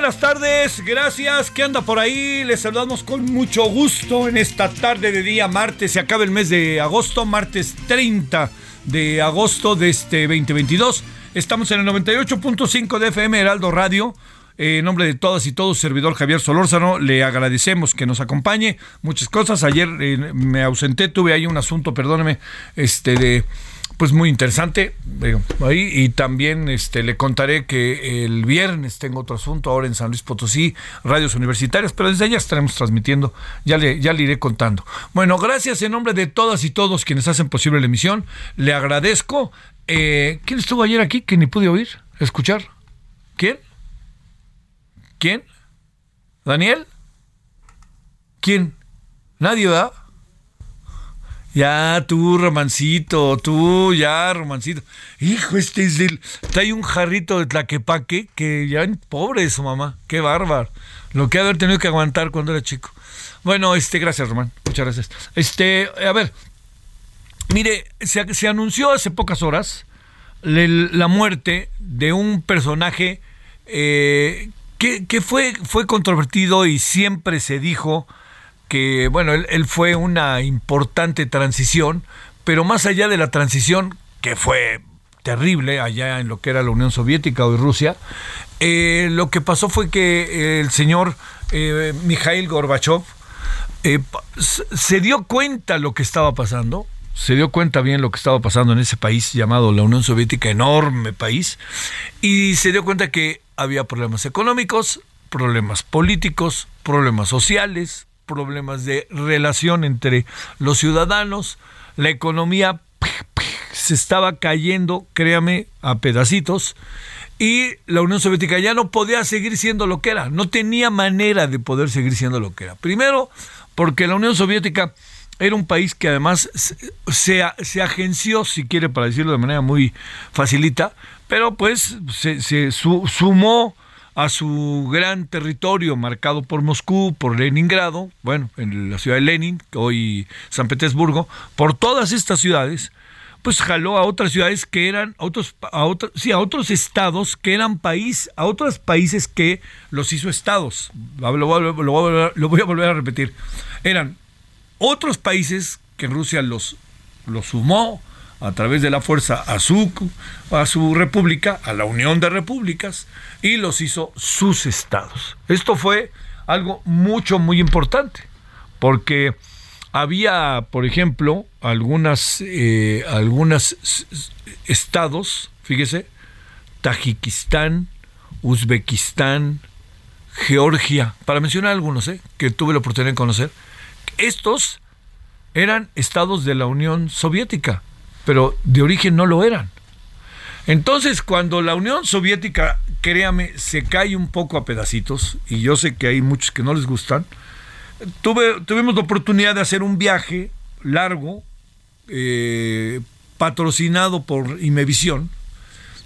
Buenas tardes, gracias. ¿Qué anda por ahí? Les saludamos con mucho gusto en esta tarde de día martes. Se acaba el mes de agosto, martes 30 de agosto de este 2022. Estamos en el 98.5 de FM Heraldo Radio. en nombre de todas y todos, servidor Javier Solórzano, le agradecemos que nos acompañe. Muchas cosas. Ayer eh, me ausenté, tuve ahí un asunto, perdóneme, este de pues muy interesante ahí y también este le contaré que el viernes tengo otro asunto ahora en San Luis Potosí radios universitarias pero desde allá estaremos transmitiendo ya le ya le iré contando. Bueno gracias en nombre de todas y todos quienes hacen posible la emisión le agradezco eh, quién estuvo ayer aquí que ni pude oír escuchar quién quién Daniel quién nadie da ya, tú, romancito, tú, ya, romancito. Hijo, este es del. Trae un jarrito de tlaquepaque que ya, pobre su mamá. Qué bárbaro. Lo que ha haber tenido que aguantar cuando era chico. Bueno, este, gracias, Román. Muchas gracias. Este, a ver. Mire, se, se anunció hace pocas horas la muerte de un personaje eh, que, que fue, fue controvertido y siempre se dijo que, bueno, él, fue una importante transición, pero más allá de la transición, que fue terrible allá en lo que era la Unión Soviética o Rusia, eh, lo que pasó fue que el señor eh, Mikhail Gorbachev eh, se dio cuenta lo que estaba pasando, se dio cuenta bien lo que estaba pasando en ese país llamado la Unión Soviética, enorme país, y se dio cuenta que había problemas económicos, problemas políticos, problemas sociales, problemas de relación entre los ciudadanos, la economía se estaba cayendo, créame, a pedacitos, y la Unión Soviética ya no podía seguir siendo lo que era, no tenía manera de poder seguir siendo lo que era. Primero, porque la Unión Soviética era un país que además se, se agenció, si quiere, para decirlo de manera muy facilita, pero pues se, se sumó a su gran territorio marcado por Moscú, por Leningrado, bueno, en la ciudad de Lenin, hoy San Petersburgo, por todas estas ciudades, pues jaló a otras ciudades que eran a otros a otros sí a otros estados que eran país a otros países que los hizo estados. Lo, voy a volver a repetir. Eran otros países que Rusia los los sumó a través de la fuerza a su, a su república, a la Unión de Repúblicas, y los hizo sus estados. Esto fue algo mucho, muy importante, porque había, por ejemplo, algunas, eh, algunos estados, fíjese, Tajikistán, Uzbekistán, Georgia, para mencionar algunos eh, que tuve la oportunidad de conocer, estos eran estados de la Unión Soviética pero de origen no lo eran. Entonces, cuando la Unión Soviética, créame, se cae un poco a pedacitos, y yo sé que hay muchos que no les gustan, tuvimos la oportunidad de hacer un viaje largo, eh, patrocinado por Imevisión,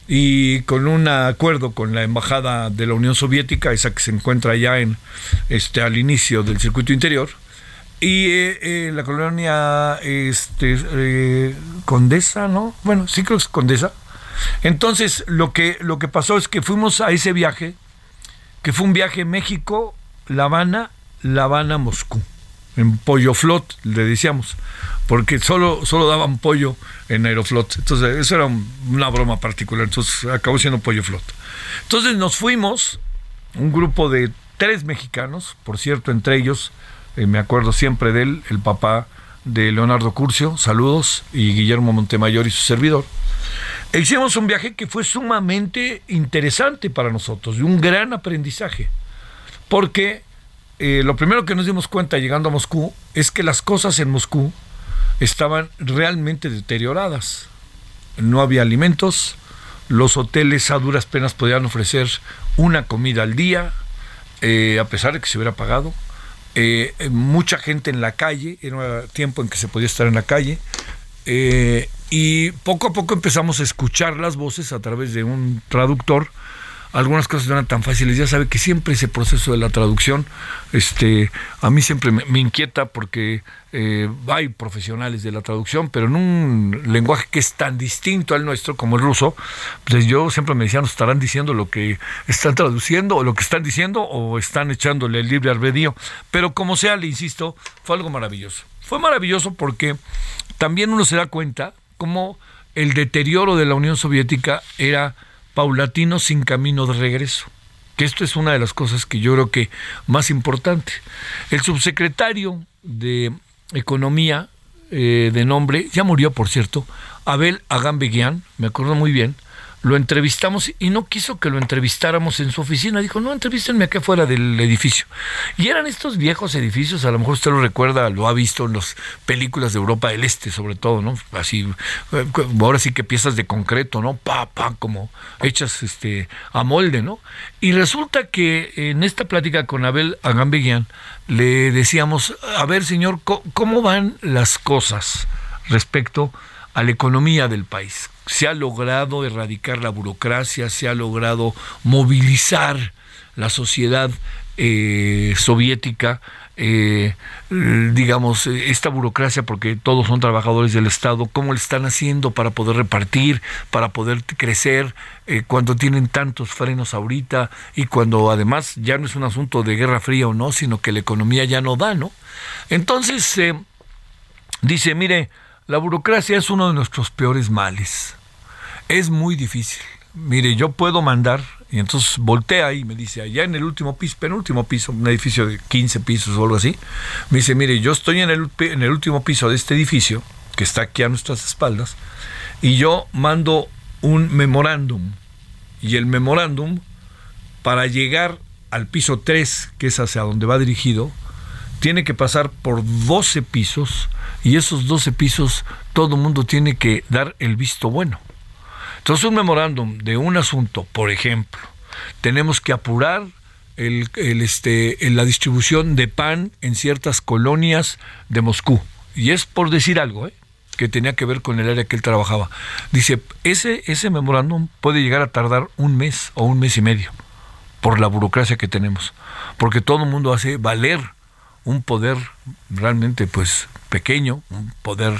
y con un acuerdo con la embajada de la Unión Soviética, esa que se encuentra ya en este al inicio del circuito interior, y eh, eh, la colonia este, eh, Condesa, ¿no? Bueno, sí creo que es Condesa. Entonces, lo que, lo que pasó es que fuimos a ese viaje, que fue un viaje México, La Habana, La Habana, Moscú. en pollo flot, le decíamos, porque solo, solo daban pollo en Aeroflot. Entonces, eso era una broma particular. Entonces, acabó siendo pollo flot. Entonces, nos fuimos, un grupo de tres mexicanos, por cierto, entre ellos, eh, me acuerdo siempre de él, el papá de Leonardo Curcio, saludos, y Guillermo Montemayor y su servidor. E hicimos un viaje que fue sumamente interesante para nosotros, de un gran aprendizaje, porque eh, lo primero que nos dimos cuenta llegando a Moscú es que las cosas en Moscú estaban realmente deterioradas. No había alimentos, los hoteles a duras penas podían ofrecer una comida al día, eh, a pesar de que se hubiera pagado. Eh, mucha gente en la calle, era tiempo en que se podía estar en la calle. y poco a poco empezamos a escuchar las voces a través de un traductor algunas cosas no eran tan fáciles. Ya sabe que siempre ese proceso de la traducción, este, a mí siempre me, inquieta porque eh, hay profesionales de la traducción, pero en un lenguaje que es tan distinto al nuestro como el ruso, pues yo siempre me decía, nos estarán diciendo lo que están traduciendo o lo que están diciendo o están echándole el libre albedrío. Pero como sea, le insisto, fue algo maravilloso. Fue maravilloso porque también uno se da cuenta cómo el deterioro de la Unión Soviética era paulatino sin camino de regreso. Que esto es una de las cosas que yo creo que más importante. El subsecretario de Economía eh, de nombre, ya murió por cierto, Abel Agambeguian, me acuerdo muy bien, lo entrevistamos y no quiso que lo entrevistáramos en su oficina. Dijo, no, entrevístenme aquí afuera del edificio. Y eran estos viejos edificios, a lo mejor usted lo recuerda, lo ha visto en las películas de Europa del Este, sobre todo, ¿no? Así, eh, ahora sí que piezas de concreto, ¿no? Pa, pa, como hechas este, a molde, ¿no? Y resulta que en esta plática con Abel Agambeguian le decíamos, a ver, señor, ¿cómo van las cosas respecto a la economía del país? se ha logrado erradicar la burocracia, se ha logrado movilizar la sociedad eh, soviética, eh, digamos, esta burocracia, porque todos son trabajadores del Estado, cómo le están haciendo para poder repartir, para poder crecer, eh, cuando tienen tantos frenos ahorita y cuando además ya no es un asunto de guerra fría o no, sino que la economía ya no da, ¿no? Entonces, dice, mire, la burocracia es uno de nuestros peores males. Es muy difícil. Mire, yo puedo mandar, y entonces voltea y me dice, allá en el último piso, penúltimo piso, un edificio de 15 pisos o algo así, me dice, mire, yo estoy en el, último piso de este edificio, que está aquí a nuestras espaldas, y yo mando un memorándum. Y el memorándum, para llegar al piso 3, que es hacia donde va dirigido, tiene que pasar por 12 pisos y esos 12 pisos todo el mundo tiene que dar el visto bueno. Entonces un memorándum de un asunto, por ejemplo, tenemos que apurar el, este, la distribución de pan en ciertas colonias de Moscú. Y es por decir algo, ¿eh? que tenía que ver con el área que él trabajaba. Dice, ese, ese memorándum puede llegar a tardar un mes o un mes y medio por la burocracia que tenemos, porque todo el mundo hace valer un poder realmente pues pequeño, un poder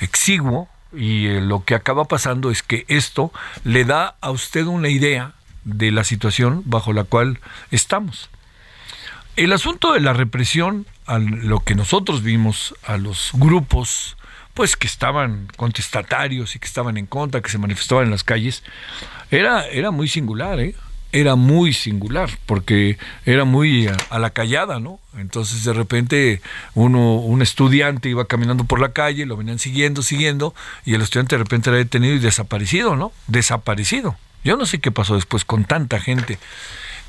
exiguo, y eh, lo que acaba pasando es que esto le da a usted una idea de la situación bajo la cual estamos. El asunto de la represión, a lo que nosotros vimos, a los grupos pues que estaban contestatarios y que estaban en contra, que se manifestaban en las calles, era, era muy singular, ¿eh? Era muy singular, porque era muy a, la callada, ¿no? Entonces de repente uno, un estudiante iba caminando por la calle, lo venían siguiendo, siguiendo, y el estudiante de repente era detenido y desaparecido, ¿no? Desaparecido. Yo no sé qué pasó después con tanta gente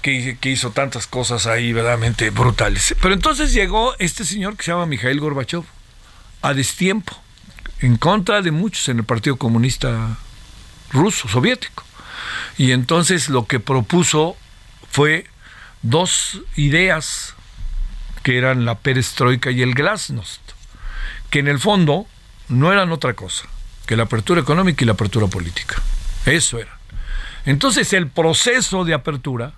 que, que hizo tantas cosas ahí verdaderamente brutales. Pero entonces llegó este señor que se llama Mikhail Gorbachev, a destiempo, en contra de muchos en el Partido Comunista ruso, soviético. Y entonces lo que propuso fue dos ideas que eran la perestroika y el glasnost, que en el fondo no eran otra cosa que la apertura económica y la apertura política. Eso era. Entonces el proceso de apertura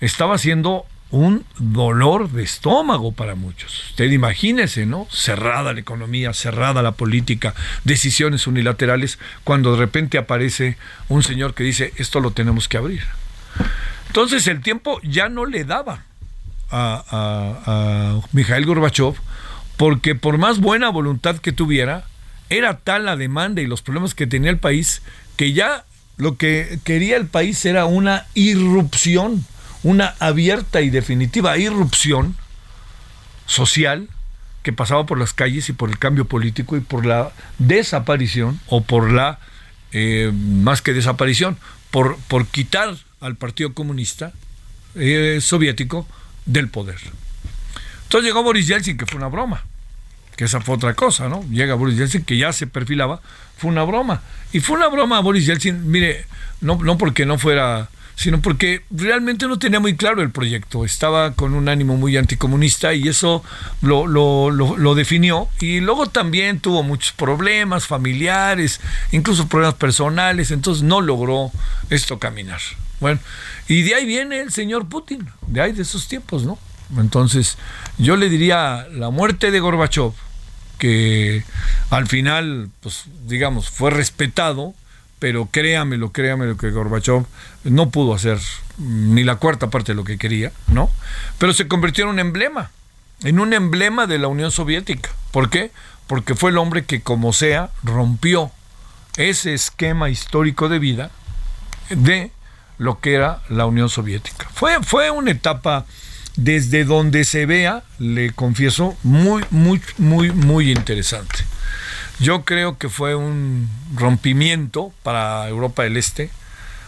estaba siendo un dolor de estómago para muchos. Usted imagínese, ¿no? Cerrada la economía, cerrada la política, decisiones unilaterales, cuando de repente aparece un señor que dice, esto lo tenemos que abrir. Entonces el tiempo ya no le daba a, a, Gorbachev porque por más buena voluntad que tuviera, era tal la demanda y los problemas que tenía el país que ya lo que quería el país era una irrupción, una abierta y definitiva irrupción social que pasaba por las calles y por el cambio político y por la desaparición o por la, eh, más que desaparición, por, por quitar al Partido Comunista eh, Soviético del poder. Entonces llegó Boris Yeltsin, que fue una broma, que esa fue otra cosa, ¿no? Llega Boris Yeltsin, que ya se perfilaba, fue una broma. Y fue una broma Boris Yeltsin, mire, no, no porque no fuera sino porque realmente no tenía muy claro el proyecto. Estaba con un ánimo muy anticomunista y eso lo, lo, lo, definió. Y luego también tuvo muchos problemas familiares, incluso problemas personales, entonces no logró esto caminar. Bueno, y de ahí viene el señor Putin, de ahí de esos tiempos, ¿no? Entonces, yo le diría la muerte de Gorbachev, que al final, pues digamos, fue respetado, pero créamelo, créamelo que Gorbachev no pudo hacer ni la cuarta parte de lo que quería, ¿no? Pero se convirtió en un emblema, en un emblema de la Unión Soviética. ¿Por qué? Porque fue el hombre que, como sea, rompió ese esquema histórico de vida de lo que era la Unión Soviética. Fue, fue una etapa desde donde se vea, le confieso, muy, muy, muy, muy interesante. Yo creo que fue un rompimiento para Europa del Este,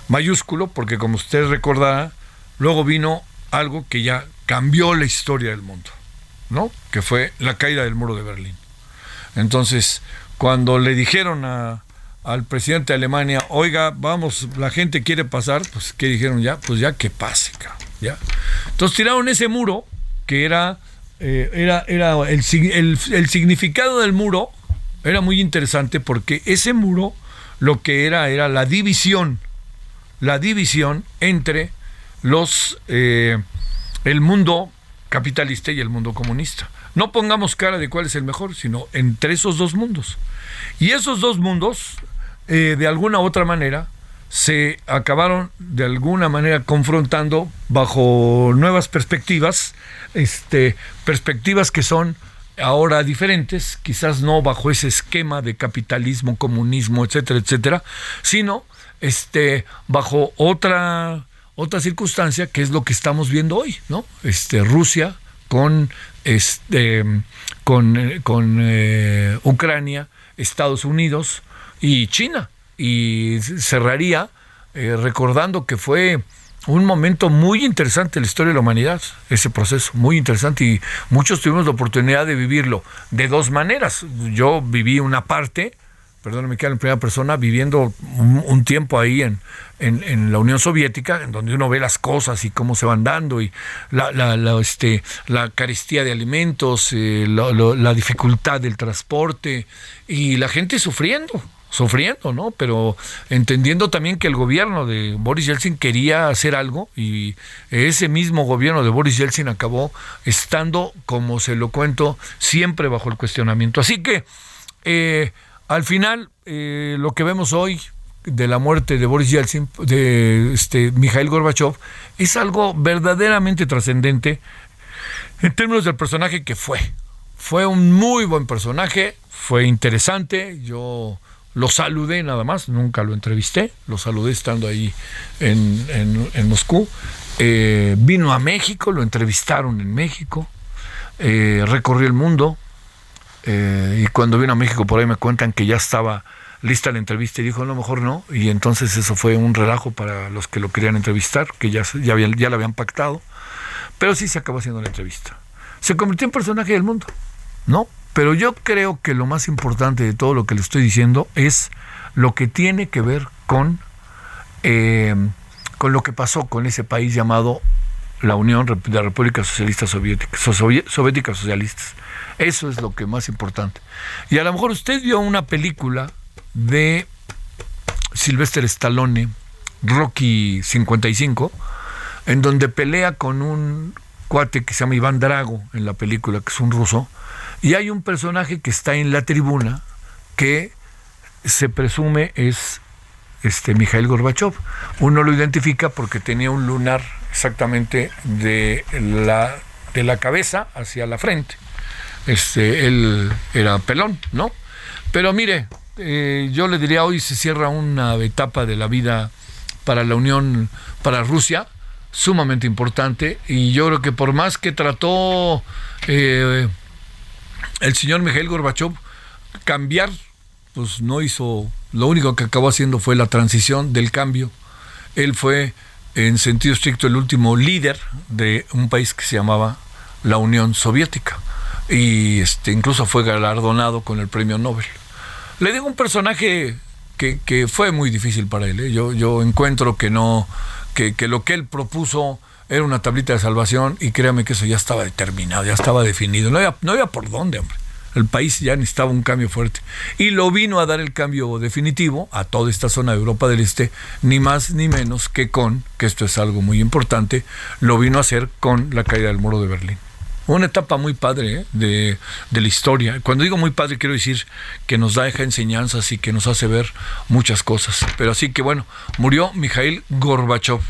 mayúsculo, porque como usted recordará, luego vino algo que ya cambió la historia del mundo, ¿no? Que fue la caída del muro de Berlín. Entonces, cuando le dijeron al presidente de Alemania, oiga, vamos, la gente quiere pasar, pues, ¿qué dijeron ya? Pues ya que pase, ya. Entonces tiraron ese muro, que era, eh, era, era el, el significado del muro, era muy interesante porque ese muro lo que era era la división, la división entre los eh, el mundo capitalista y el mundo comunista. No pongamos cara de cuál es el mejor, sino entre esos dos mundos. Y esos dos mundos, eh, de alguna u otra manera, se acabaron de alguna manera confrontando bajo nuevas perspectivas, este, perspectivas que son ahora diferentes, quizás no bajo ese esquema de capitalismo, comunismo, etcétera, etcétera, sino este bajo otra otra circunstancia que es lo que estamos viendo hoy, ¿no? Este Rusia con este con, eh, Ucrania, Estados Unidos y China y cerraría eh, recordando que fue un momento muy interesante en la historia de la humanidad, ese proceso, muy interesante y muchos tuvimos la oportunidad de vivirlo de dos maneras. Yo viví una parte, perdóname que en primera persona, viviendo un, tiempo ahí en, en, la Unión Soviética, en donde uno ve las cosas y cómo se van dando y la, la, este, la carestía de alimentos, eh, la dificultad del transporte y la gente sufriendo sufriendo, ¿no? Pero entendiendo también que el gobierno de Boris Yeltsin quería hacer algo y ese mismo gobierno de Boris Yeltsin acabó estando, como se lo cuento, siempre bajo el cuestionamiento. Así que, eh, al final, eh, lo que vemos hoy de la muerte de Boris Yeltsin, de este, Mikhail Gorbachev, es algo verdaderamente trascendente en términos del personaje que fue. Fue un muy buen personaje, fue interesante, yo lo saludé nada más, nunca lo entrevisté, lo saludé estando ahí en, Moscú. Eh, vino a México, lo entrevistaron en México, eh, recorrió el mundo eh, y cuando vino a México por ahí me cuentan que ya estaba lista la entrevista y dijo, a lo mejor no, y entonces eso fue un relajo para los que lo querían entrevistar, que ya, ya, ya lo habían pactado, pero sí se acabó haciendo la entrevista. Se convirtió en personaje del mundo, ¿no? Pero yo creo que lo más importante de todo lo que le estoy diciendo es lo que tiene que ver con, eh, con lo que pasó con ese país llamado la Unión de Repúblicas Socialistas Soviéticas, Soviéticas Socialistas. Eso es lo que más importante. Y a lo mejor usted vio una película de Sylvester Stallone, Rocky 55, en donde pelea con un cuate que se llama Iván Drago en la película, que es un ruso, y hay un personaje que está en la tribuna que se presume es este Mikhail Gorbachev. Uno lo identifica porque tenía un lunar exactamente de la, de la cabeza hacia la frente. este, él era pelón, ¿no? Pero mire, eh, yo le diría hoy se cierra una etapa de la vida para la Unión, para Rusia, sumamente importante, y yo creo que por más que trató eh, el señor Mikhail Gorbachev cambiar, pues no hizo, lo único que acabó haciendo fue la transición del cambio. Él fue, en sentido estricto, el último líder de un país que se llamaba la Unión Soviética y este, incluso fue galardonado con el premio Nobel. Le digo un personaje que, que fue muy difícil para él. ¿eh? Yo, yo encuentro que no, que, que lo que él propuso era una tablita de salvación y créame que eso ya estaba determinado, ya estaba definido. No había, no había por dónde, hombre. El país ya necesitaba un cambio fuerte. Y lo vino a dar el cambio definitivo a toda esta zona de Europa del Este, ni más ni menos que con, que esto es algo muy importante, lo vino a hacer con la caída del muro de Berlín. Una etapa muy padre ¿eh? de, de, la historia. Cuando digo muy padre, quiero decir que nos deja enseñanzas y que nos hace ver muchas cosas. Pero así que bueno, murió Mikhail Gorbachev,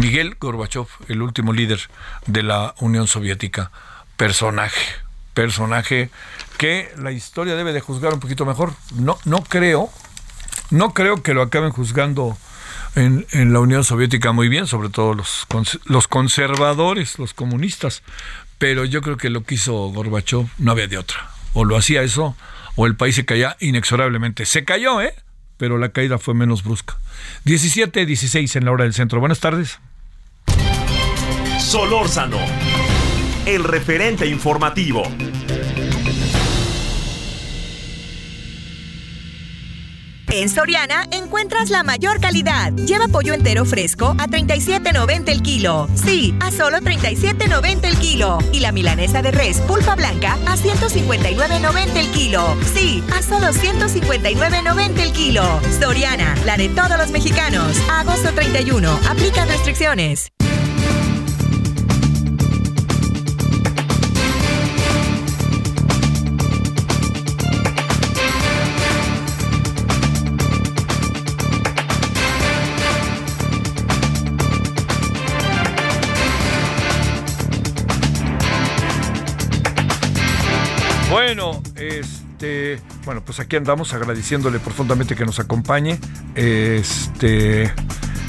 Miguel Gorbachev, el último líder de la Unión Soviética. Personaje, personaje que la historia debe de juzgar un poquito mejor. No, no creo, no creo que lo acaben juzgando en, la Unión Soviética muy bien, sobre todo los, los conservadores, los comunistas, pero yo creo que lo que hizo Gorbachev no había de otra. O lo hacía eso, o el país se caía inexorablemente. Se cayó, ¿eh? Pero la caída fue menos brusca. 17, 16 en la hora del centro. Buenas tardes. Solórzano, el referente informativo. En Soriana encuentras la mayor calidad. Lleva pollo entero fresco a 37.90 el kilo. Sí, a solo 37.90 el kilo. Y la milanesa de res pulpa blanca a 159.90 el kilo. Sí, a solo 159.90 el kilo. Soriana, la de todos los mexicanos. agosto 31. Aplica restricciones. Este, bueno, pues aquí andamos agradeciéndole profundamente que nos acompañe. Este,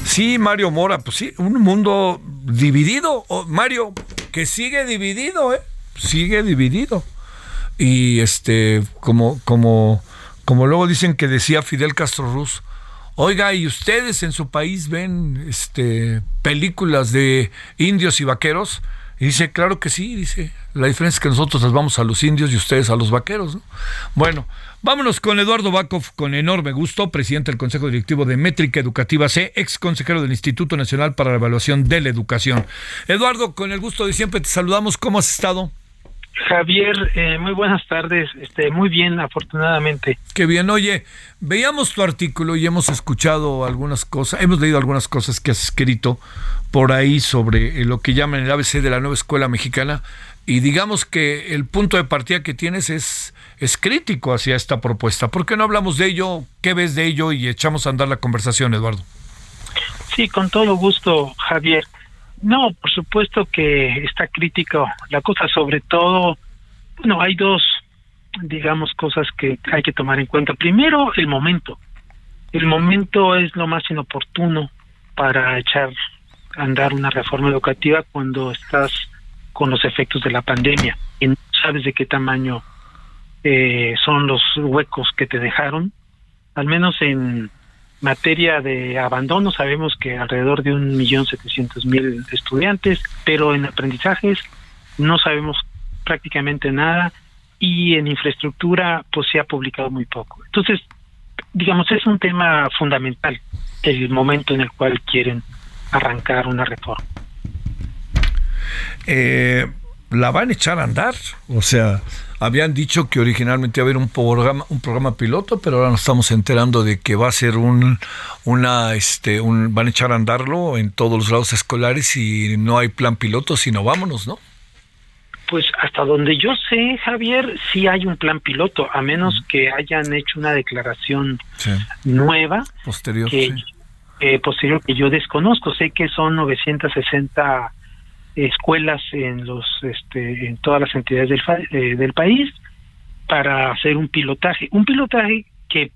sí, Mario Mora, pues sí, un mundo dividido, Mario, que sigue dividido, ¿eh? Sigue dividido. Y este, como, como, como luego dicen que decía Fidel Castro Ruz, oiga, ¿y ustedes en su país ven este películas de indios y vaqueros? Y dice, claro que sí, dice. La diferencia es que nosotros nos vamos a los indios y ustedes a los vaqueros. ¿no? Bueno, vámonos con Eduardo Bakov, con enorme gusto, presidente del Consejo Directivo de Métrica Educativa C, ex consejero del Instituto Nacional para la Evaluación de la Educación. Eduardo, con el gusto de siempre te saludamos. ¿Cómo has estado? Javier, eh, muy buenas tardes. Este, muy bien, afortunadamente. Qué bien. Oye, veíamos tu artículo y hemos escuchado algunas cosas, hemos leído algunas cosas que has escrito por ahí sobre lo que llaman el ABC de la nueva escuela mexicana y digamos que el punto de partida que tienes es, es crítico hacia esta propuesta. ¿Por qué no hablamos de ello? ¿Qué ves de ello? Y echamos a andar la conversación, Eduardo. Sí, con todo gusto, Javier. No, por supuesto que está crítico la cosa, sobre todo, bueno, hay dos, digamos, cosas que hay que tomar en cuenta. Primero, el momento. El momento es lo más inoportuno para echar a andar una reforma educativa cuando estás con los efectos de la pandemia y no sabes de qué tamaño eh, son los huecos que te dejaron, al menos en materia de abandono sabemos que alrededor de un millón setecientos mil estudiantes, pero en aprendizajes no sabemos prácticamente nada y en infraestructura pues se ha publicado muy poco. Entonces, digamos, es un tema fundamental el momento en el cual quieren arrancar una reforma eh, la van a echar a andar. O sea, habían dicho que originalmente iba a haber un programa, un programa piloto, pero ahora nos estamos enterando de que va a ser un, una, este, un, van a echar a andarlo en todos los grados escolares y no hay plan piloto, sino vámonos, ¿no? Pues hasta donde yo sé, Javier, sí hay un plan piloto, a menos que hayan hecho una declaración nueva. Posterior. Que, eh, posterior que yo desconozco. Sé que son 960 escuelas en los este, en todas las entidades del, eh, del país para hacer un pilotaje un pilotaje que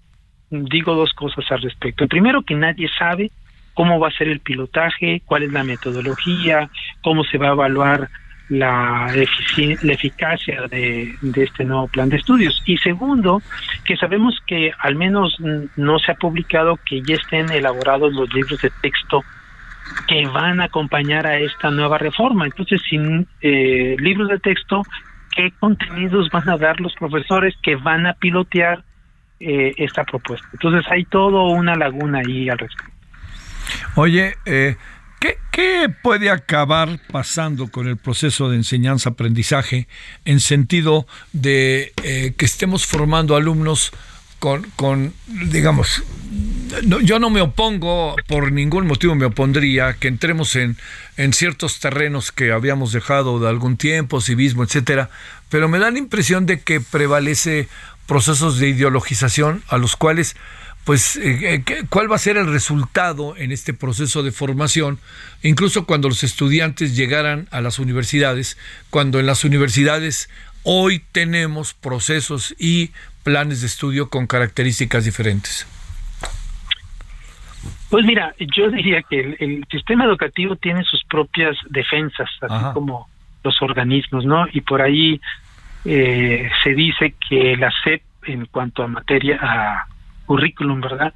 digo dos cosas al respecto primero que nadie sabe cómo va a ser el pilotaje cuál es la metodología cómo se va a evaluar la, la eficacia de, de, este nuevo plan de estudios. Y segundo, que sabemos que al menos no se ha publicado que ya estén elaborados los libros de texto que van a acompañar a esta nueva reforma. Entonces, sin eh, libros de texto, ¿qué contenidos van a dar los profesores que van a pilotear eh, esta propuesta? Entonces, hay todo una laguna ahí al respecto. Oye, eh, ¿Qué, puede acabar pasando con el proceso de enseñanza-aprendizaje en sentido de que estemos formando alumnos con, con digamos, yo no me opongo, por ningún motivo me opondría que entremos en, en ciertos terrenos que habíamos dejado de algún tiempo, civismo, etcétera, pero me da la impresión de que prevalece procesos de ideologización a los cuales pues eh, eh, cuál va a ser el resultado en este proceso de formación, incluso cuando los estudiantes llegaran a las universidades, cuando en las universidades hoy tenemos procesos y planes de estudio con características diferentes. Pues mira, yo diría que el, sistema educativo tiene sus propias defensas, así como los organismos, ¿no? Y por ahí eh, se dice que la SEP, en cuanto a materia, a currículum, ¿verdad?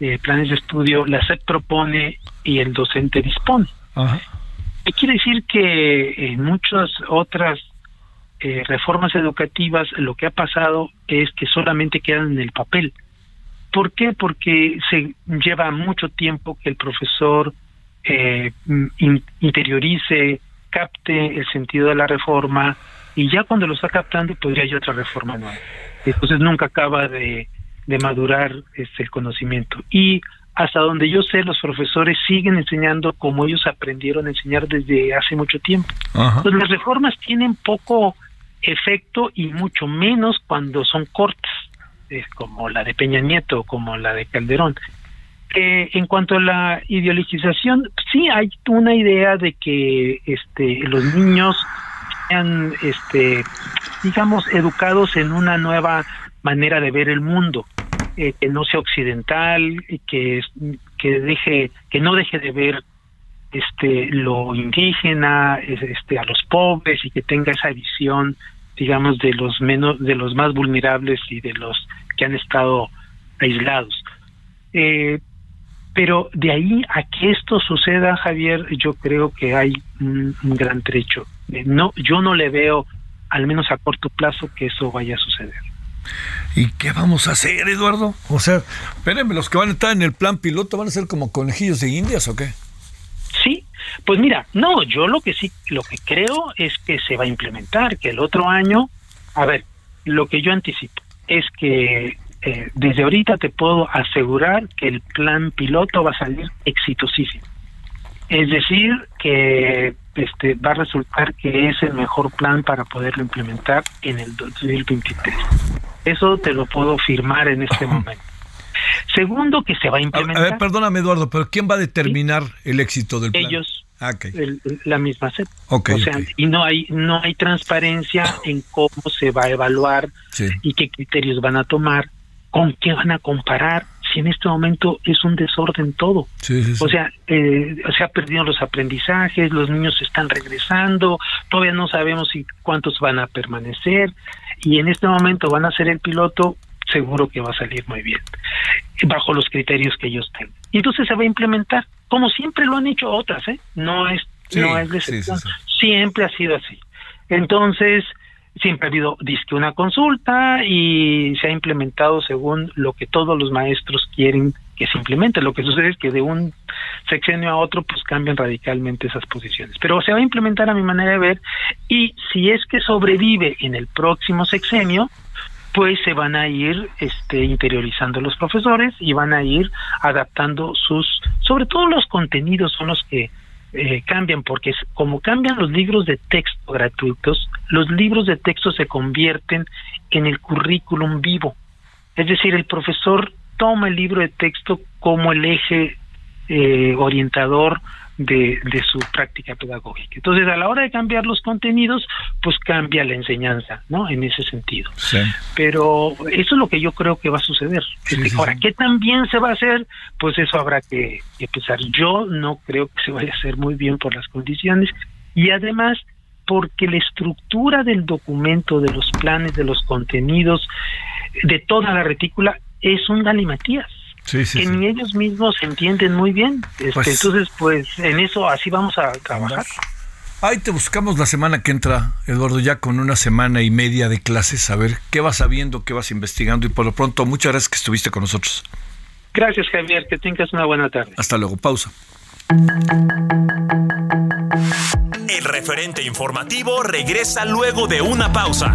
Eh, planes de estudio, la SEP propone y el docente dispone. ¿Qué quiere decir que en muchas otras eh, reformas educativas lo que ha pasado es que solamente quedan en el papel. ¿Por qué? Porque se lleva mucho tiempo que el profesor eh, interiorice, capte el sentido de la reforma y ya cuando lo está captando podría hay otra reforma nueva. Entonces nunca acaba de de madurar este, el conocimiento. Y hasta donde yo sé, los profesores siguen enseñando como ellos aprendieron a enseñar desde hace mucho tiempo. Pues las reformas tienen poco efecto y mucho menos cuando son cortas, como la de Peña Nieto, como la de Calderón. Eh, en cuanto a la ideologización, sí hay una idea de que este, los niños sean, este, digamos, educados en una nueva manera de ver el mundo, eh, que no sea occidental, que que deje que no deje de ver este lo indígena, este a los pobres y que tenga esa visión, digamos, de los menos de los más vulnerables y de los que han estado aislados. Eh, pero de ahí a que esto suceda, Javier, yo creo que hay un, un gran trecho. Eh, no, yo no le veo, al menos a corto plazo, que eso vaya a suceder. ¿Y qué vamos a hacer, Eduardo? O sea, espérenme, los que van a estar en el plan piloto van a ser como conejillos de indias o qué? Sí, pues mira, no, yo lo que sí, lo que creo es que se va a implementar, que el otro año, a ver, lo que yo anticipo es que eh, desde ahorita te puedo asegurar que el plan piloto va a salir exitosísimo. Es decir, que este, va a resultar que es el mejor plan para poderlo implementar en el 2023. Eso te lo puedo firmar en este momento. Segundo, que se va a implementar. A, ver, perdóname, Eduardo, pero ¿quién va a determinar el éxito del plan? Ellos. Ah, la misma SEP. o sea, y no hay no hay transparencia en cómo se va a evaluar y qué criterios van a tomar, con qué van a comparar, si en este momento es un desorden todo. O sea, eh, se ha perdido los aprendizajes, los niños están regresando, todavía no sabemos si cuántos van a permanecer y en este momento van a ser el piloto, seguro que va a salir muy bien, bajo los criterios que ellos tengan. Y entonces se va a implementar, como siempre lo han hecho otras, ¿eh? No es, no es de excepción, siempre ha sido así. Entonces, siempre ha habido disque una consulta y se ha implementado según lo que todos los maestros quieren que se implemente. Lo que sucede es que de un sexenio a otro pues cambian radicalmente esas posiciones. Pero se va a implementar a mi manera de ver y si es que sobrevive en el próximo sexenio, pues se van a ir este, interiorizando los profesores y van a ir adaptando sus, sobre todo los contenidos son los que eh, cambian, porque como cambian los libros de texto gratuitos, los libros de texto se convierten en el currículum vivo. Es decir, el profesor toma el libro de texto como el eje eh, orientador de, de, su práctica pedagógica. Entonces, a la hora de cambiar los contenidos, pues cambia la enseñanza, ¿no? En ese sentido. Sí. Pero eso es lo que yo creo que va a suceder. Este, sí, ahora. ¿qué también se va a hacer? Pues eso habrá que, que pensar. Yo no creo que se vaya a hacer muy bien por las condiciones y además porque la estructura del documento, de los planes, de los contenidos, de toda la retícula, es un galimatías Sí, sí, que sí. ni ellos mismos entienden muy bien. Este, Pues- entonces, pues en eso así vamos a trabajar. Ahí te buscamos la semana que entra, Eduardo, ya con una semana y media de clases, a ver qué vas sabiendo, qué vas investigando y por lo pronto, muchas gracias que estuviste con nosotros. Gracias, Javier. Que tengas una buena tarde. Hasta luego, pausa. El referente informativo regresa luego de una pausa.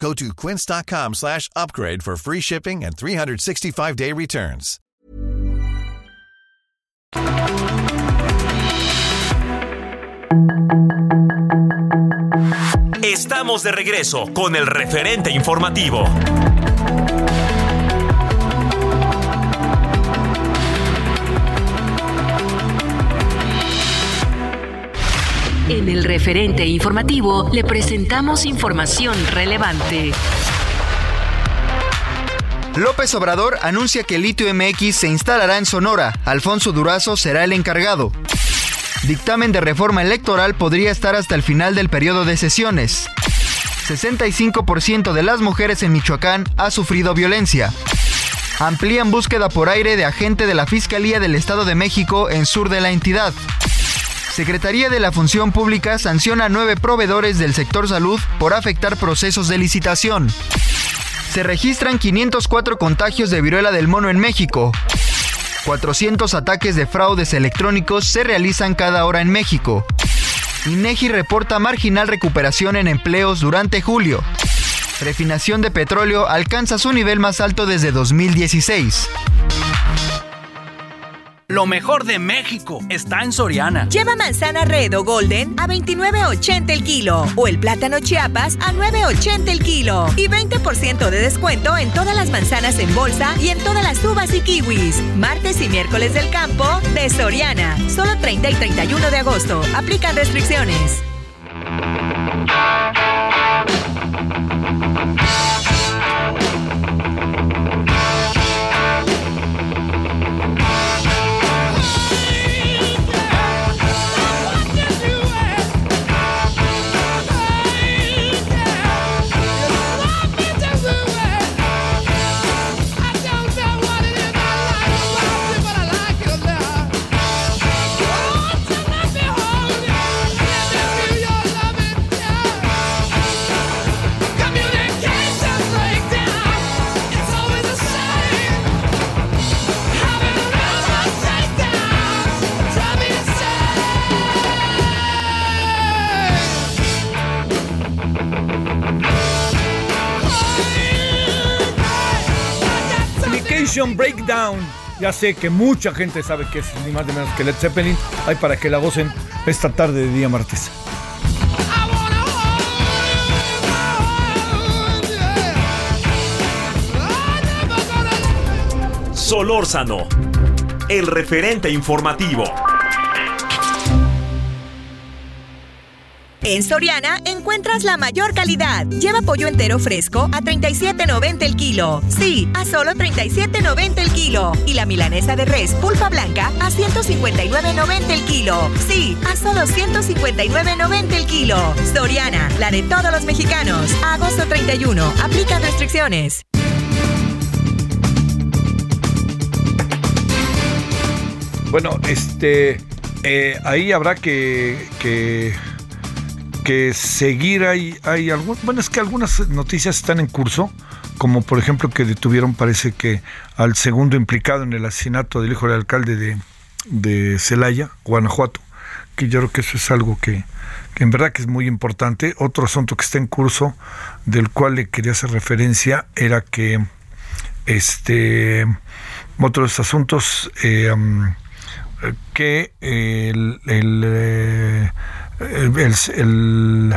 Go to quince.com slash upgrade for free shipping and 365-day returns. Estamos de regreso con el referente informativo. En el referente informativo le presentamos información relevante. López Obrador anuncia que Litio MX se instalará en Sonora. Alfonso Durazo será el encargado. Dictamen de reforma electoral podría estar hasta el final del periodo de sesiones. 65% de las mujeres en Michoacán ha sufrido violencia. Amplían búsqueda por aire de agente de la Fiscalía del Estado de México en sur de la entidad. Secretaría de la Función Pública sanciona a nueve proveedores del sector salud por afectar procesos de licitación. Se registran 504 contagios de viruela del mono en México. 400 ataques de fraudes electrónicos se realizan cada hora en México. INEGI reporta marginal recuperación en empleos durante julio. Refinación de petróleo alcanza su nivel más alto desde 2016. Lo mejor de México está en Soriana. Lleva manzana red o golden a 29.80 el kilo o el plátano chiapas a 9.80 el kilo y 20% de descuento en todas las manzanas en bolsa y en todas las uvas y kiwis. Martes y miércoles del campo de Soriana. Solo 30 y 31 de agosto. Aplican restricciones. Breakdown. Ya sé que mucha gente sabe que es ni más ni menos que Led Zeppelin. Hay para que la gocen esta tarde de día martes. Solórzano, el referente informativo. En Soriana encuentras la mayor calidad. Lleva pollo entero fresco a 37.90 el kilo. Sí, a solo 37.90 el kilo. Y la milanesa de res pulpa blanca a 159.90 el kilo. Sí, a solo 159.90 el kilo. Soriana, la de todos los mexicanos. Agosto 31. Aplican restricciones. Bueno, este, eh, ahí habrá que, que, que seguir. Hay, hay algún, bueno, es que algunas noticias están en curso. como por ejemplo que detuvieron parece que al segundo implicado en el asesinato del hijo del alcalde de, de Celaya, Guanajuato, que yo creo que eso es algo que, en verdad que es muy importante. Otro asunto que está en curso, del cual le quería hacer referencia, era que este otros asuntos eh, que el, el, eh, el,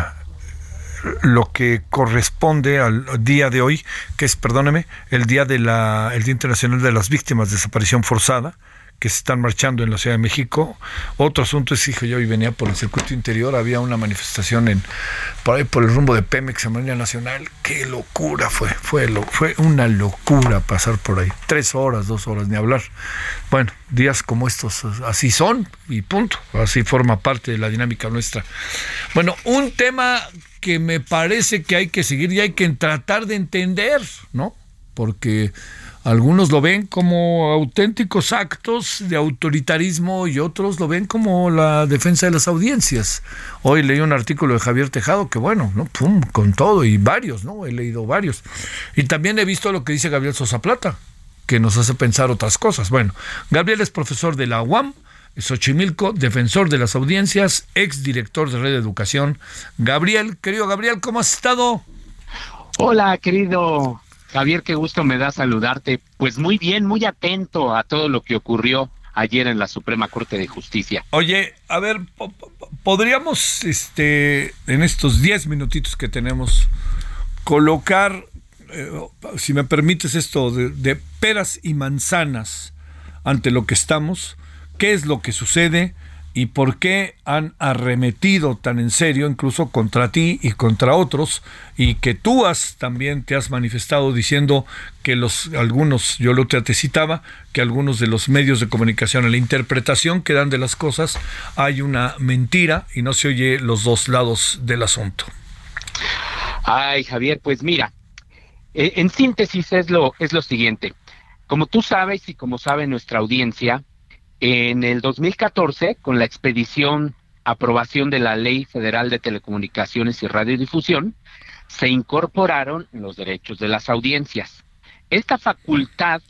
lo que corresponde al día de hoy, que es, perdóneme, el día de la el Día Internacional de las Víctimas de Desaparición Forzada, que se están marchando en la Ciudad de México. Otro asunto es, hijo, yo hoy venía por el circuito interior, había una manifestación en por ahí por el rumbo de Pemex en Marina Nacional. Qué locura fue, fue, lo, fue una locura pasar por ahí. Tres horas, dos horas, ni hablar. Bueno, días como estos así son y punto. Así forma parte de la dinámica nuestra. Bueno, un tema que me parece que hay que seguir y hay que tratar de entender, ¿no? Porque algunos lo ven como auténticos actos de autoritarismo y otros lo ven como la defensa de las audiencias. Hoy leí un artículo de Javier Tejado que bueno, ¿no? Pum, con todo y varios, ¿no? He leído varios. Y también he visto lo que dice Gabriel Sosa Plata, que nos hace pensar otras cosas. Bueno, Gabriel es profesor de la UAM, Xochimilco, defensor de las audiencias, ex director de Red de Educación. Gabriel, querido Gabriel, ¿cómo has estado? Hola, querido Javier, qué gusto me da saludarte. Pues muy bien, muy atento a todo lo que ocurrió ayer en la Suprema Corte de Justicia. Oye, a ver, podríamos, este, en estos diez minutitos que tenemos, colocar, eh, si me permites esto, de peras y manzanas ante lo que estamos, qué es lo que sucede, y por qué han arremetido tan en serio incluso contra ti y contra otros y que tú has también te has manifestado diciendo que los algunos yo lo te, citaba que algunos de los medios de comunicación en la interpretación que dan de las cosas hay una mentira y no se oye los dos lados del asunto. Ay, Javier, pues mira, eh, en síntesis es lo es lo siguiente. Como tú sabes y como sabe nuestra audiencia, en el 2014, con la expedición aprobación de la Ley Federal de Telecomunicaciones y Radiodifusión, se incorporaron los derechos de las audiencias. Esta facultad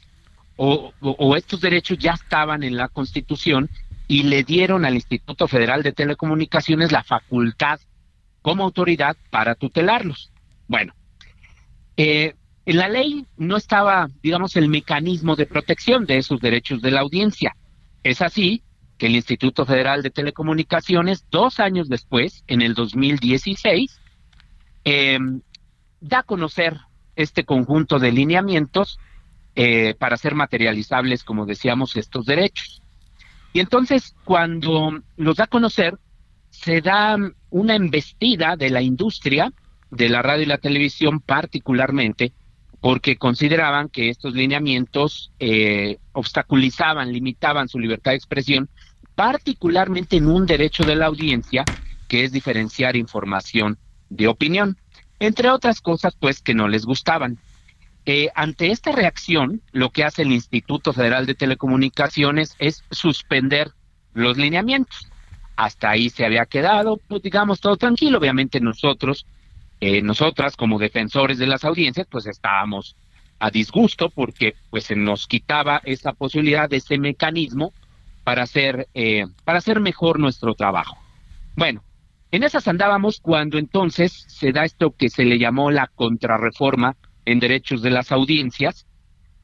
o, estos derechos ya estaban en la Constitución y le dieron al Instituto Federal de Telecomunicaciones la facultad como autoridad para tutelarlos. Bueno, eh, en la ley no estaba, digamos, el mecanismo de protección de esos derechos de la audiencia. Es así que el Instituto Federal de Telecomunicaciones, dos años después, en el 2016, em, da a conocer este conjunto de lineamientos eh, para ser materializables, como decíamos, estos derechos. Y entonces, cuando los da a conocer, se da una embestida de la industria, de la radio y la televisión particularmente, porque consideraban que estos lineamientos eh, obstaculizaban, limitaban su libertad de expresión, particularmente en un derecho de la audiencia, que es diferenciar información de opinión, entre otras cosas, pues, que no les gustaban. Eh, ante esta reacción, lo que hace el Instituto Federal de Telecomunicaciones es suspender los lineamientos. Hasta ahí se había quedado, pues digamos, todo tranquilo. Obviamente nosotros eh, nosotras como defensores de las audiencias pues estábamos a disgusto porque pues se nos quitaba esa posibilidad de ese mecanismo para hacer eh, para hacer mejor nuestro trabajo. Bueno, en esas andábamos cuando entonces se da esto que se le llamó la contrarreforma en derechos de las audiencias,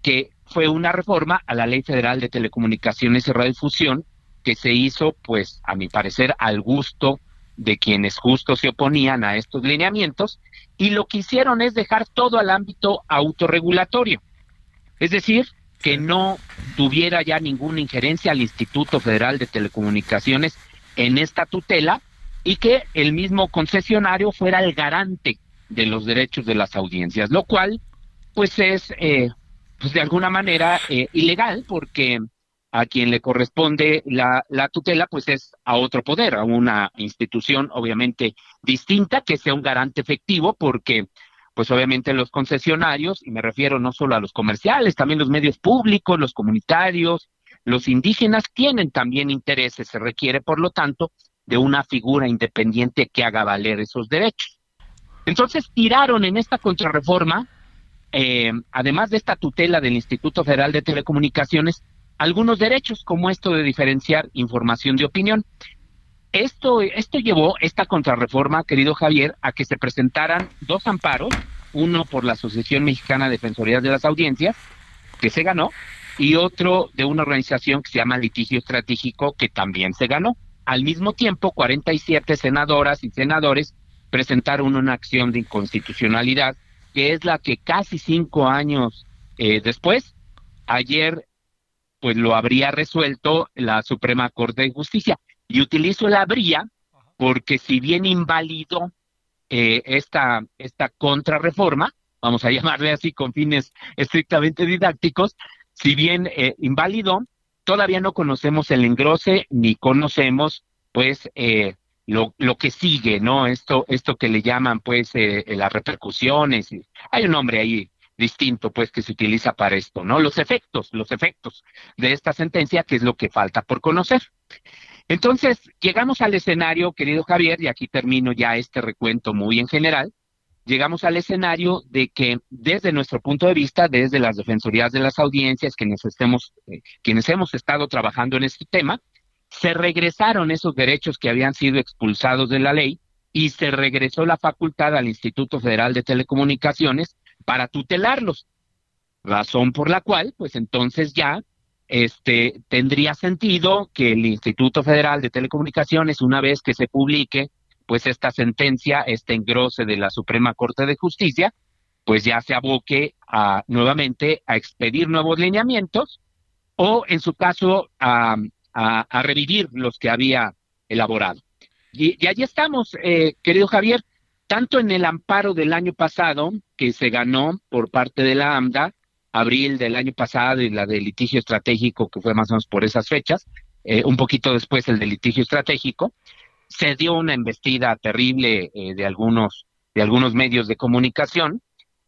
que fue una reforma a la Ley Federal de Telecomunicaciones y Radiodifusión que se hizo, pues, a mi parecer, al gusto de quienes justo se oponían a estos lineamientos y lo que hicieron es dejar todo al ámbito autorregulatorio. Es decir, que no tuviera ya ninguna injerencia al Instituto Federal de Telecomunicaciones en esta tutela y que el mismo concesionario fuera el garante de los derechos de las audiencias, lo cual pues es eh, pues de alguna manera eh, ilegal porque a quien le corresponde la, la, tutela, pues es a otro poder, a una institución obviamente distinta que sea un garante efectivo, porque pues obviamente los concesionarios, y me refiero no solo a los comerciales, también los medios públicos, los comunitarios, los indígenas tienen también intereses, se requiere por lo tanto de una figura independiente que haga valer esos derechos. Entonces tiraron en esta contrarreforma eh, además de esta tutela del Instituto Federal de Telecomunicaciones, algunos derechos como esto de diferenciar información de opinión. Esto, esto llevó, esta contrarreforma, querido Javier, a que se presentaran dos amparos, uno por la Asociación Mexicana de Defensorías de las Audiencias, que se ganó, y otro de una organización que se llama Litigio Estratégico, que también se ganó. Al mismo tiempo, 47 senadoras y senadores presentaron una acción de inconstitucionalidad, que es la que casi cinco años eh, después, ayer, pues lo habría resuelto la Suprema Corte de Justicia. Y utilizo la habría porque si bien invalidó eh, esta, esta contrarreforma, vamos a llamarle así con fines estrictamente didácticos, si bien eh, invalidó, todavía no conocemos el engrose ni conocemos pues eh, lo, lo que sigue, ¿no? Esto, esto que le llaman pues eh, las repercusiones, hay un nombre ahí distinto pues que se utiliza para esto, ¿no? Los efectos, los efectos de esta sentencia, que es lo que falta por conocer. Entonces, llegamos al escenario, querido Javier, y aquí termino ya este recuento muy en general, llegamos al escenario de que desde nuestro punto de vista, desde las defensorías de las audiencias, quienes, estemos, eh, quienes hemos estado trabajando en este tema, se regresaron esos derechos que habían sido expulsados de la ley y se regresó la facultad al Instituto Federal de Telecomunicaciones para tutelarlos. Razón por la cual, pues entonces ya este, tendría sentido que el Instituto Federal de Telecomunicaciones, una vez que se publique pues esta sentencia, este engrose de la Suprema Corte de Justicia, pues ya se aboque a, nuevamente a expedir nuevos lineamientos o, en su caso, a, revivir los que había elaborado. Y, y allí estamos, eh, querido Javier, tanto en el amparo del año pasado, que se ganó por parte de la AMDA, abril del año pasado y la de litigio estratégico, que fue más o menos por esas fechas, eh, un poquito después el de litigio estratégico, se dio una embestida terrible eh, de algunos de algunos medios de comunicación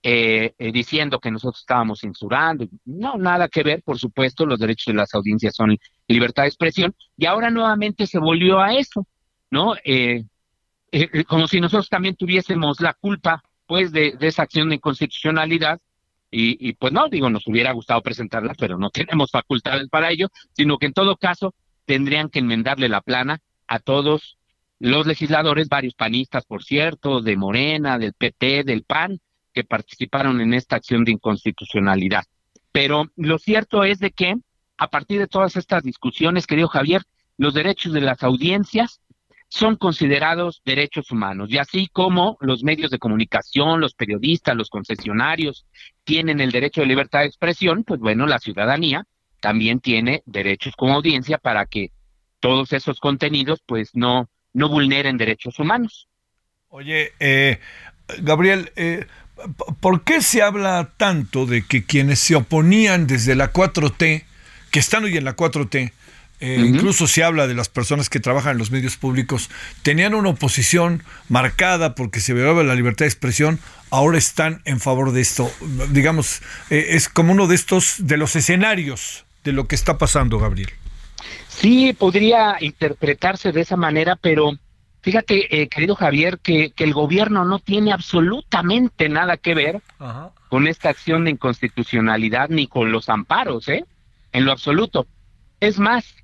eh, diciendo que nosotros estábamos censurando. No, nada que ver, por supuesto, los derechos de las audiencias son libertad de expresión y ahora nuevamente se volvió a eso, ¿no? Como si nosotros también tuviésemos la culpa, pues, de, esa acción de inconstitucionalidad y, pues no, digo, nos hubiera gustado presentarla, pero no tenemos facultades para ello, sino que en todo caso tendrían que enmendarle la plana a todos los legisladores, varios panistas, por cierto, de Morena, del PT, del PAN, que participaron en esta acción de inconstitucionalidad. Pero lo cierto es de que a partir de todas estas discusiones, querido Javier, los derechos de las audiencias son considerados derechos humanos. Y así como los medios de comunicación, los periodistas, los concesionarios tienen el derecho de libertad de expresión, pues bueno, la ciudadanía también tiene derechos como audiencia para que todos esos contenidos pues no, no vulneren derechos humanos. Oye, eh, Gabriel, eh, ¿por qué se habla tanto de que quienes se oponían desde la 4T, que están hoy en la 4T, eh, incluso se habla de las personas que trabajan en los medios públicos, tenían una oposición marcada porque se violaba la libertad de expresión, ahora están en favor de esto. Digamos, eh, es como uno de estos, de los escenarios de lo que está pasando, Gabriel. Sí, podría interpretarse de esa manera, pero fíjate, eh, querido Javier, que, que, el gobierno no tiene absolutamente nada que ver con esta acción de inconstitucionalidad ni con los amparos, ¿eh? En lo absoluto. Es más,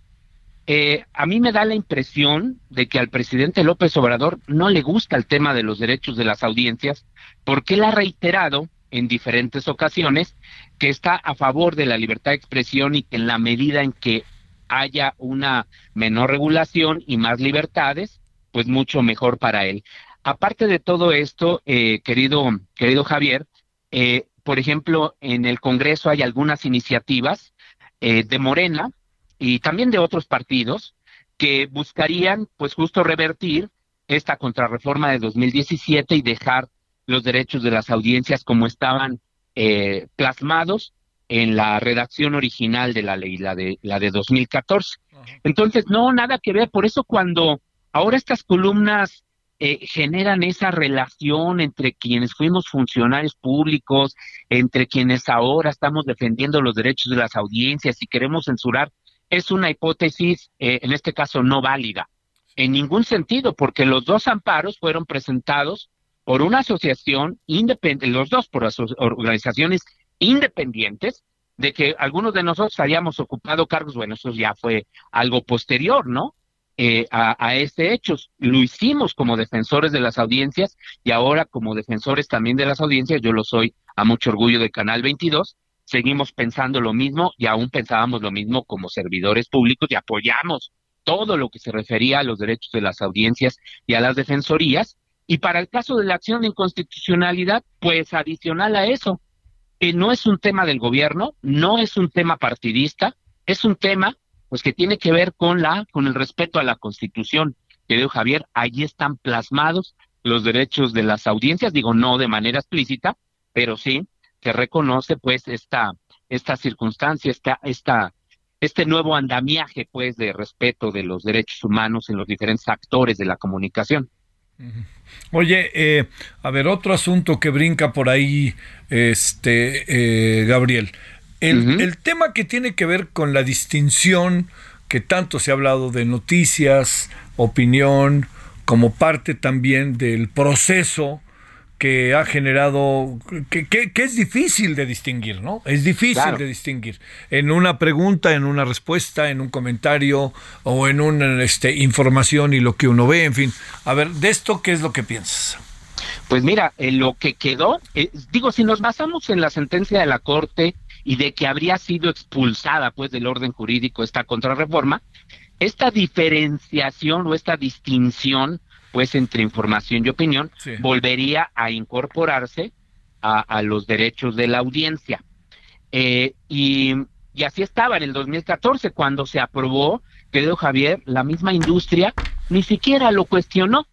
eh, a mí me da la impresión de que al presidente López Obrador no le gusta el tema de los derechos de las audiencias, porque él ha reiterado en diferentes ocasiones que está a favor de la libertad de expresión y que en la medida en que haya una menor regulación y más libertades, pues mucho mejor para él. Aparte de todo esto, eh, querido, querido Javier, eh, por ejemplo, en el Congreso hay algunas iniciativas de Morena y también de otros partidos que buscarían pues justo revertir esta contrarreforma de 2017 y dejar los derechos de las audiencias como estaban eh, plasmados en la redacción original de la ley, la de la de 2014. Entonces, no, nada que ver. Por eso cuando ahora estas columnas eh, generan esa relación entre quienes fuimos funcionarios públicos, entre quienes ahora estamos defendiendo los derechos de las audiencias y queremos censurar es una hipótesis, eh, en este caso, no válida, en ningún sentido, porque los dos amparos fueron presentados por una asociación independiente, los dos por organizaciones independientes, de que algunos de nosotros hayamos ocupado cargos, bueno, eso ya fue algo posterior, ¿no? Eh, a, a, este hecho. Lo hicimos como defensores de las audiencias y ahora como defensores también de las audiencias, yo lo soy a mucho orgullo de Canal 22, seguimos pensando lo mismo y aún pensábamos lo mismo como servidores públicos y apoyamos todo lo que se refería a los derechos de las audiencias y a las defensorías. Y para el caso de la acción de inconstitucionalidad, pues adicional a eso, que no es un tema del gobierno, no es un tema partidista, es un tema pues que tiene que ver con la con el respeto a la Constitución. Querido Javier, allí están plasmados los derechos de las audiencias, digo no de manera explícita, pero sí que reconoce pues esta esta circunstancia, esta esta este nuevo andamiaje pues de respeto de los derechos humanos en los diferentes actores de la comunicación. Oye, eh, a ver, otro asunto que brinca por ahí, este, eh, Gabriel. El, el, tema que tiene que ver con la distinción que tanto se ha hablado de noticias, opinión, como parte también del proceso que ha generado, que, que, es difícil de distinguir, ¿no? Es difícil de distinguir. En una pregunta, en una respuesta, en un comentario o en una este, información y lo que uno ve, en fin. A ver, de esto, ¿qué es lo que piensas? Pues mira, lo que quedó, eh, digo, si nos basamos en la sentencia de la Corte y de que habría sido expulsada pues del orden jurídico esta contrarreforma, esta diferenciación o esta distinción pues entre información y opinión, volvería a incorporarse a, los derechos de la audiencia. Eh, y, así estaba en el 2014, cuando se aprobó, querido Javier, la misma industria ni siquiera lo cuestionó,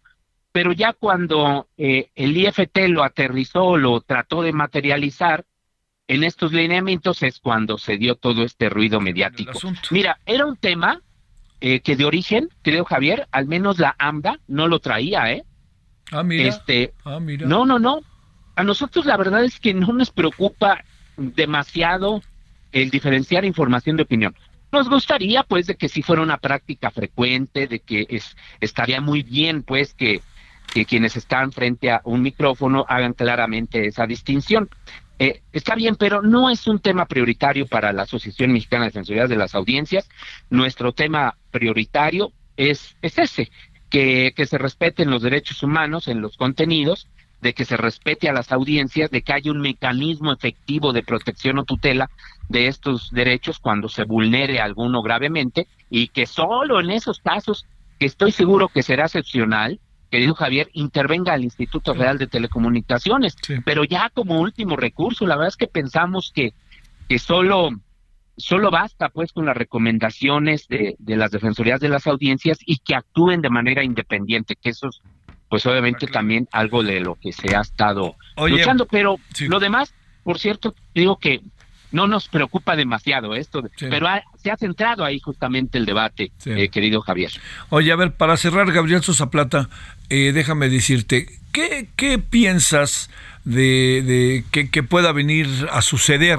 pero ya cuando eh, el IFT lo aterrizó, lo trató de materializar, en estos lineamientos es cuando se dio todo este ruido mediático. Mira, era un tema eh, que de origen, creo Javier, al menos la AMDA no lo traía, ¿eh? Ah, mira. Este, ah, mira. No, no, no. A nosotros la verdad es que no nos preocupa demasiado el diferenciar información de opinión. Nos gustaría, pues, de que si fuera una práctica frecuente, de que es, estaría muy bien, pues, que, que quienes están frente a un micrófono hagan claramente esa distinción. Eh, está bien, pero no es un tema prioritario para la Asociación Mexicana de Defensoría de las Audiencias. Nuestro tema prioritario es, es ese, que, que se respeten los derechos humanos en los contenidos, de que se respete a las audiencias, de que haya un mecanismo efectivo de protección o tutela de estos derechos cuando se vulnere alguno gravemente y que solo en esos casos, que estoy seguro que será excepcional, querido Javier, intervenga el Instituto Real de Telecomunicaciones, pero ya como último recurso, la verdad es que pensamos que, que solo, solo basta pues con las recomendaciones de, de las defensorías de las audiencias y que actúen de manera independiente, que eso es pues obviamente también algo de lo que se ha estado luchando, pero lo demás, por cierto, digo que no nos preocupa demasiado esto, pero se ha centrado ahí justamente el debate, eh, querido Javier. Oye, a ver, para cerrar, Gabriel Sosaplata, eh, déjame decirte, ¿qué, qué piensas de, de que, pueda venir a suceder,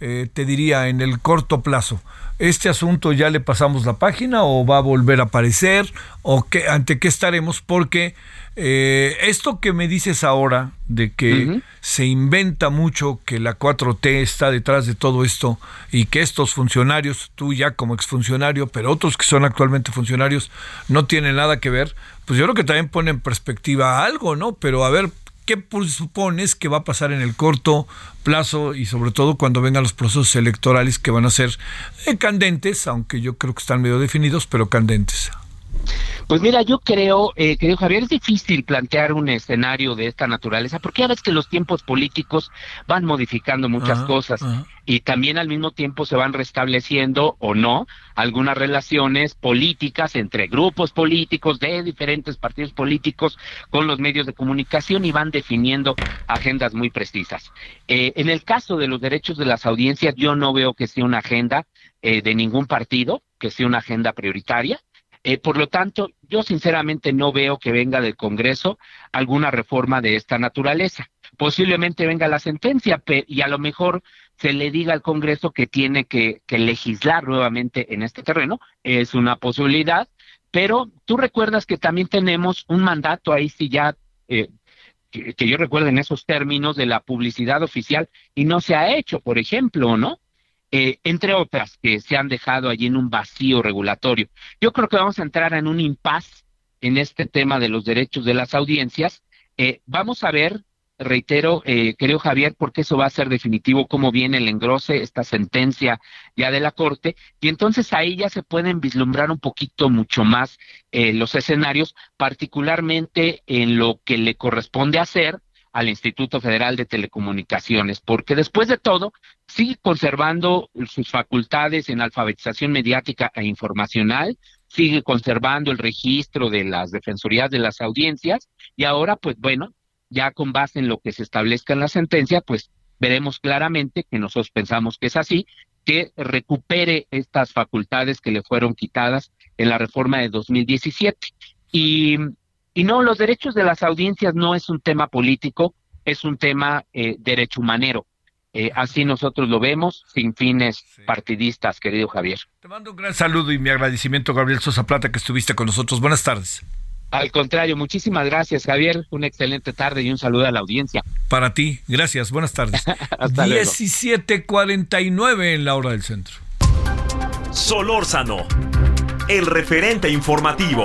eh, te diría, en el corto plazo? ¿Este asunto ya le pasamos la página o va a volver a aparecer? ¿O qué, ante qué estaremos? Porque eh, esto que me dices ahora, de que se inventa mucho que la 4T está detrás de todo esto y que estos funcionarios, tú ya como exfuncionario, pero otros que son actualmente funcionarios, no tienen nada que ver, pues yo creo que también pone en perspectiva algo, ¿no? Pero a ver, ¿qué supones que va a pasar en el corto plazo y sobre todo cuando vengan los procesos electorales que van a ser eh, candentes, aunque yo creo que están medio definidos, pero candentes? Pues mira, yo creo, eh, querido Javier, es difícil plantear un escenario de esta naturaleza, porque ya ves que los tiempos políticos van modificando muchas cosas y también al mismo tiempo se van restableciendo o no algunas relaciones políticas entre grupos políticos de diferentes partidos políticos con los medios de comunicación y van definiendo agendas muy precisas. Eh, en el caso de los derechos de las audiencias, yo no veo que sea una agenda eh, de ningún partido, que sea una agenda prioritaria eh, por lo tanto, yo sinceramente no veo que venga del Congreso alguna reforma de esta naturaleza. Posiblemente venga la sentencia y a lo mejor se le diga al Congreso que tiene que, legislar nuevamente en este terreno. Es una posibilidad, pero tú recuerdas que también tenemos un mandato ahí, si ya eh, que, yo recuerde en esos términos de la publicidad oficial y no se ha hecho, por ejemplo, ¿no? Eh, entre otras que se han dejado allí en un vacío regulatorio. Yo creo que vamos a entrar en un impasse en este tema de los derechos de las audiencias. Eh, vamos a ver reitero, eh, creo Javier, porque eso va a ser definitivo, cómo viene el engrose, esta sentencia ya de la Corte, y entonces ahí ya se pueden vislumbrar un poquito mucho más eh, los escenarios, particularmente en lo que le corresponde hacer al Instituto Federal de Telecomunicaciones, porque después de todo sigue conservando sus facultades en alfabetización mediática e informacional, sigue conservando el registro de las defensorías de las audiencias y ahora, pues bueno, ya con base en lo que se establezca en la sentencia, pues veremos claramente que nosotros pensamos que es así, que recupere estas facultades que le fueron quitadas en la reforma de 2017. Y, y no, los derechos de las audiencias no es un tema político, es un tema eh, derecho humanero. Eh, así nosotros lo vemos, sin fines partidistas, querido Javier. Te mando un gran saludo y mi agradecimiento, Gabriel Sosa Plata, que estuviste con nosotros. Buenas tardes. Al contrario, muchísimas gracias, Javier. Una excelente tarde y un saludo a la audiencia. Para ti, gracias. Buenas tardes. Hasta 17:49 en la hora del centro. Solórzano, el referente informativo.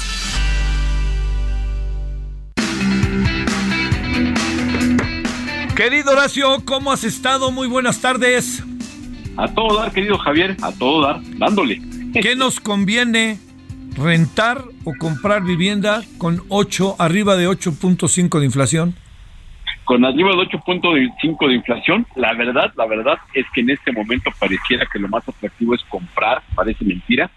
Querido Horacio, ¿cómo has estado? Muy buenas tardes. A todo dar, querido Javier, a todo dar, dándole. ¿Qué nos conviene? rentar o comprar vivienda con 8, arriba de 8.5 de inflación? Con arriba de 8.5 de inflación, la verdad, la verdad es que en este momento pareciera que lo más atractivo es comprar, parece mentira,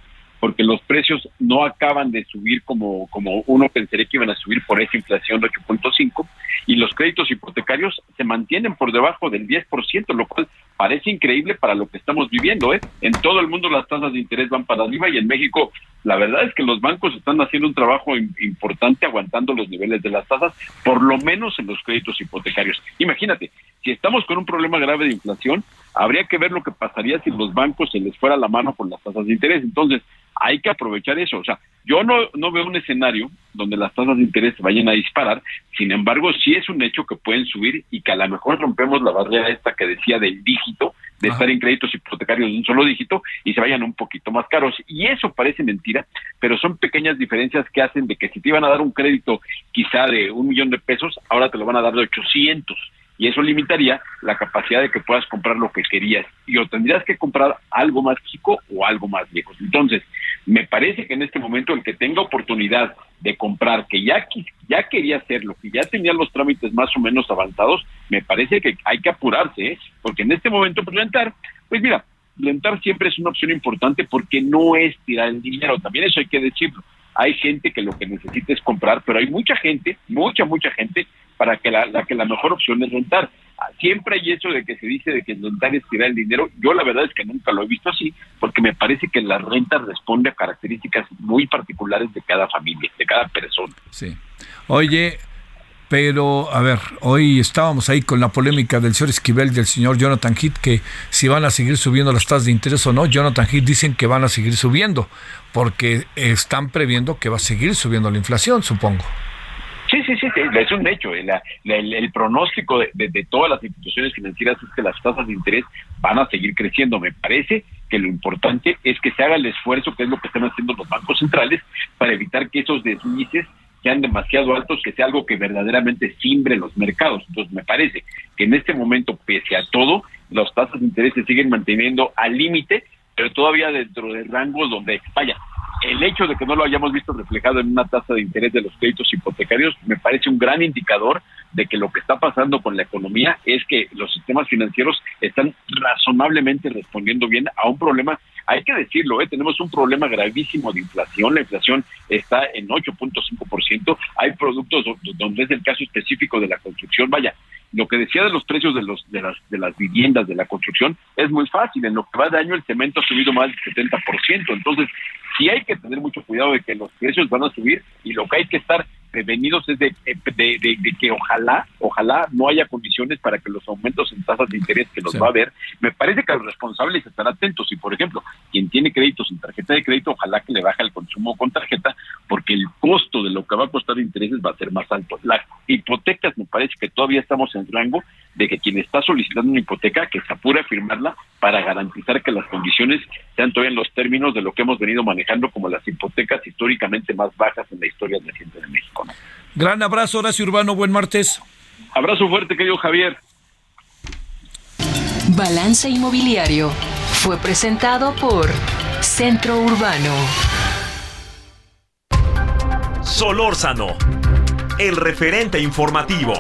porque los precios no acaban de subir como, como uno pensaría que iban a subir por esa inflación de 8.5 y los créditos hipotecarios se mantienen por debajo del 10%, lo cual parece increíble para lo que estamos viviendo. ¿eh? En todo el mundo las tasas de interés van para arriba y en México la verdad es que los bancos están haciendo un trabajo importante aguantando los niveles de las tasas, por lo menos en los créditos hipotecarios. Imagínate, si estamos con un problema grave de inflación, habría que ver lo que pasaría si los bancos se les fuera la mano con las tasas de interés. Entonces, hay que aprovechar eso. O sea, yo no, no veo un escenario donde las tasas de interés vayan a disparar, sin embargo, sí es un hecho que pueden subir y que a lo mejor rompemos la barrera esta que decía del dígito, de estar en créditos hipotecarios de un solo dígito y se vayan un poquito más caros. Y eso parece mentira, pero son pequeñas diferencias que hacen de que si te iban a dar un crédito quizá de un millón de pesos, ahora te lo van a dar de 800 y eso limitaría la capacidad de que puedas comprar lo que querías y o tendrías que comprar algo más chico o algo más lejos. Entonces, me parece que en este momento el que tenga oportunidad de comprar, que ya, ya quería hacerlo, que ya tenía los trámites más o menos avanzados, me parece que hay que apurarse, ¿eh? porque en este momento, pues pues mira, rentar siempre es una opción importante porque no es tirar el dinero, también eso hay que decirlo. Hay gente que lo que necesita es comprar, pero hay mucha gente, mucha, mucha gente para que la, que la mejor opción es rentar. Ah, siempre hay eso de que se dice de que rentar es tirar el dinero. Yo la verdad es que nunca lo he visto así, porque me parece que la renta responde a características muy particulares de cada familia, de cada persona. Sí. Oye, pero a ver, hoy estábamos ahí con la polémica del señor Esquivel y del señor Jonathan Heath, que si van a seguir subiendo las tasas de interés o no. Jonathan Heath dicen que van a seguir subiendo, porque están previendo que va a seguir subiendo la inflación, supongo. Sí, sí, sí, es un hecho. El, pronóstico de, todas las instituciones financieras es que las tasas de interés van a seguir creciendo. Me parece que lo importante es que se haga el esfuerzo, que es lo que están haciendo los bancos centrales, para evitar que esos deslices sean demasiado altos, que sea algo que verdaderamente simbre los mercados. Entonces, me parece que en este momento, pese a todo, las tasas de interés se siguen manteniendo al límite, pero todavía dentro de rangos donde, vaya, el hecho de que no lo hayamos visto reflejado en una tasa de interés de los créditos hipotecarios me parece un gran indicador de que lo que está pasando con la economía es que los sistemas financieros están razonablemente respondiendo bien a un problema hay que decirlo, ¿eh? tenemos un problema gravísimo de inflación, la inflación está en 8.5%, hay productos donde es el caso específico de la construcción, vaya, lo que decía de los precios de los de las de las viviendas de la construcción es muy fácil, en lo que va de año el cemento ha subido más del 70%, entonces sí hay que tener mucho cuidado de que los precios van a subir y lo que hay que estar prevenidos es de, que ojalá, ojalá no haya condiciones para que los aumentos en tasas de interés que los va a haber, me parece que los responsables están atentos y, por ejemplo, quien tiene créditos en tarjeta de crédito, ojalá que le baje el consumo con tarjeta, porque el costo de lo que va a costar intereses va a ser más alto. Las hipotecas, me parece que todavía estamos en rango de que quien está solicitando una hipoteca, que se apure a firmarla para garantizar que las condiciones sean todavía en los términos de lo que hemos venido manejando como las hipotecas históricamente más bajas en la historia reciente de México. Gran abrazo, Horacio Urbano, buen martes. Abrazo fuerte, querido Javier. Balance Inmobiliario fue presentado por Centro Urbano. Solórzano, el referente informativo.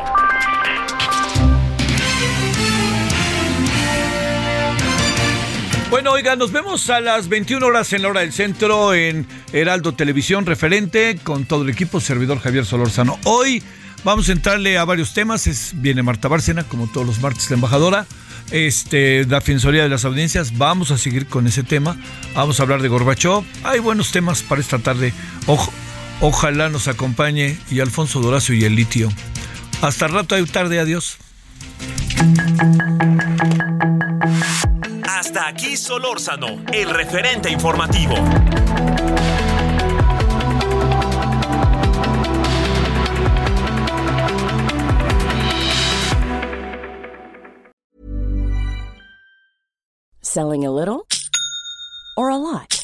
Bueno, oiga, nos vemos a las 21 horas en la hora del centro en Heraldo Televisión, referente con todo el equipo, servidor Javier Solórzano. Hoy vamos a entrarle a varios temas. Es, viene Marta Bárcena, como todos los martes, la embajadora. Este, la Defensoría de las Audiencias. Vamos a seguir con ese tema. Vamos a hablar de Gorbachov. Hay buenos temas para esta tarde. ojalá nos acompañe y Alfonso Doracio y el litio. Hasta rato, hay tarde. Adiós. Hasta aquí Solórzano, el referente informativo. Selling a little or a lot?